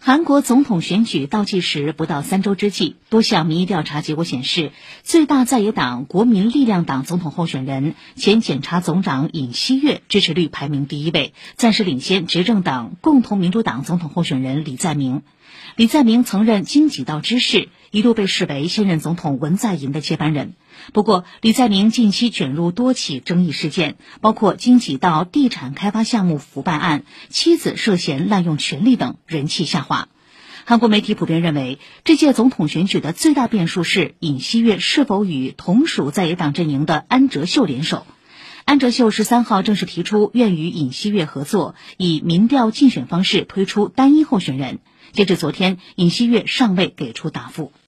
韩国总统选举倒计时不到三周之际，多项民意调查结果显示，最大在野党国民力量党总统候选人前检察总长尹锡悦支持率排名第一位，暂时领先执政党共同民主党总统候选人李在明。李在明曾任京畿道知事，一度被视为现任总统文在寅的接班人。不过，李在明近期卷入多起争议事件，包括京畿道地产开发项目腐败案、妻子涉嫌滥用权力等，人气下滑。韩国媒体普遍认为，这届总统选举的最大变数是尹锡悦是否与同属在野党阵营的安哲秀联手。安哲秀十三号正式提出愿与尹锡悦合作，以民调竞选方式推出单一候选人。截至昨天，尹锡悦尚未给出答复。